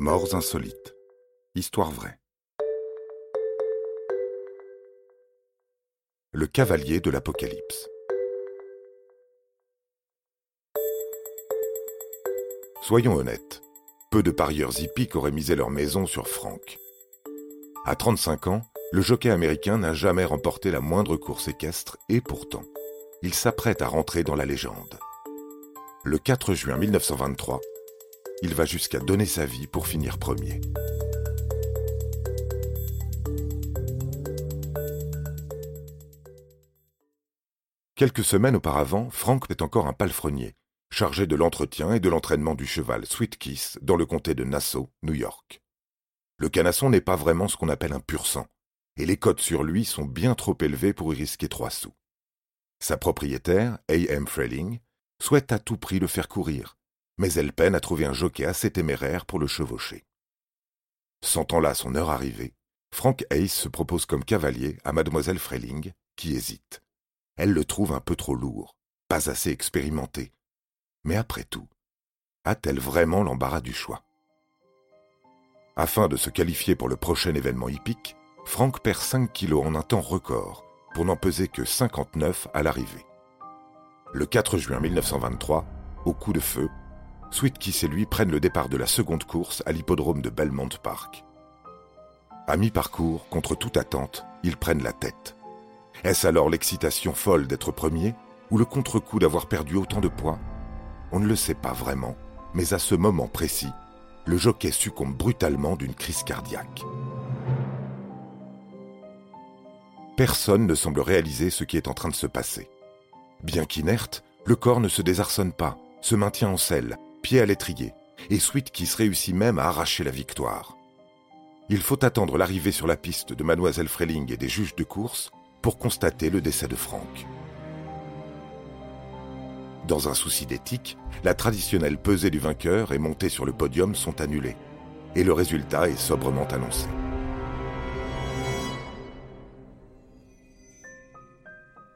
Morts insolites. Histoire vraie. Le cavalier de l'Apocalypse. Soyons honnêtes, peu de parieurs hippiques auraient misé leur maison sur Frank. À 35 ans, le jockey américain n'a jamais remporté la moindre course équestre et pourtant, il s'apprête à rentrer dans la légende. Le 4 juin 1923, il va jusqu'à donner sa vie pour finir premier. Quelques semaines auparavant, Frank est encore un palefrenier, chargé de l'entretien et de l'entraînement du cheval Sweet Kiss dans le comté de Nassau, New York. Le canasson n'est pas vraiment ce qu'on appelle un pur sang, et les cotes sur lui sont bien trop élevées pour y risquer trois sous. Sa propriétaire, A.M. Freling, souhaite à tout prix le faire courir, mais elle peine à trouver un jockey assez téméraire pour le chevaucher. Sentant là son heure arrivée, Frank Hayes se propose comme cavalier à mademoiselle Freling, qui hésite. Elle le trouve un peu trop lourd, pas assez expérimenté. Mais après tout, a-t-elle vraiment l'embarras du choix? Afin de se qualifier pour le prochain événement hippique, Frank perd 5 kilos en un temps record, pour n'en peser que 59 à l'arrivée. Le 4 juin 1923, au coup de feu, Sweet Kiss et lui prennent le départ de la seconde course à l'hippodrome de Belmont Park. À mi-parcours, contre toute attente, ils prennent la tête. Est-ce alors l'excitation folle d'être premier ou le contre-coup d'avoir perdu autant de poids On ne le sait pas vraiment, mais à ce moment précis, le jockey succombe brutalement d'une crise cardiaque. Personne ne semble réaliser ce qui est en train de se passer. Bien qu'inerte, le corps ne se désarçonne pas, se maintient en selle, pied à l'étrier, et Sweet Kiss réussit même à arracher la victoire. Il faut attendre l'arrivée sur la piste de Mademoiselle Freling et des juges de course pour constater le décès de Frank. Dans un souci d'éthique, la traditionnelle pesée du vainqueur et montée sur le podium sont annulées, et le résultat est sobrement annoncé.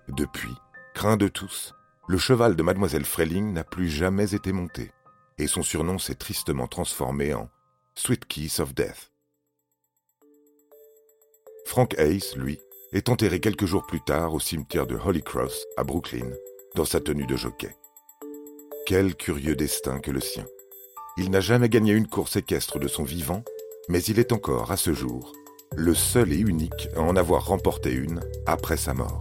Depuis, craint de tous, le cheval de Mademoiselle Freling n'a plus jamais été monté et son surnom s'est tristement transformé en Sweet Kiss of Death. Frank Hayes, lui, est enterré quelques jours plus tard au cimetière de Holy Cross à Brooklyn, dans sa tenue de jockey. Quel curieux destin que le sien. Il n'a jamais gagné une course équestre de son vivant, mais il est encore, à ce jour, le seul et unique à en avoir remporté une après sa mort.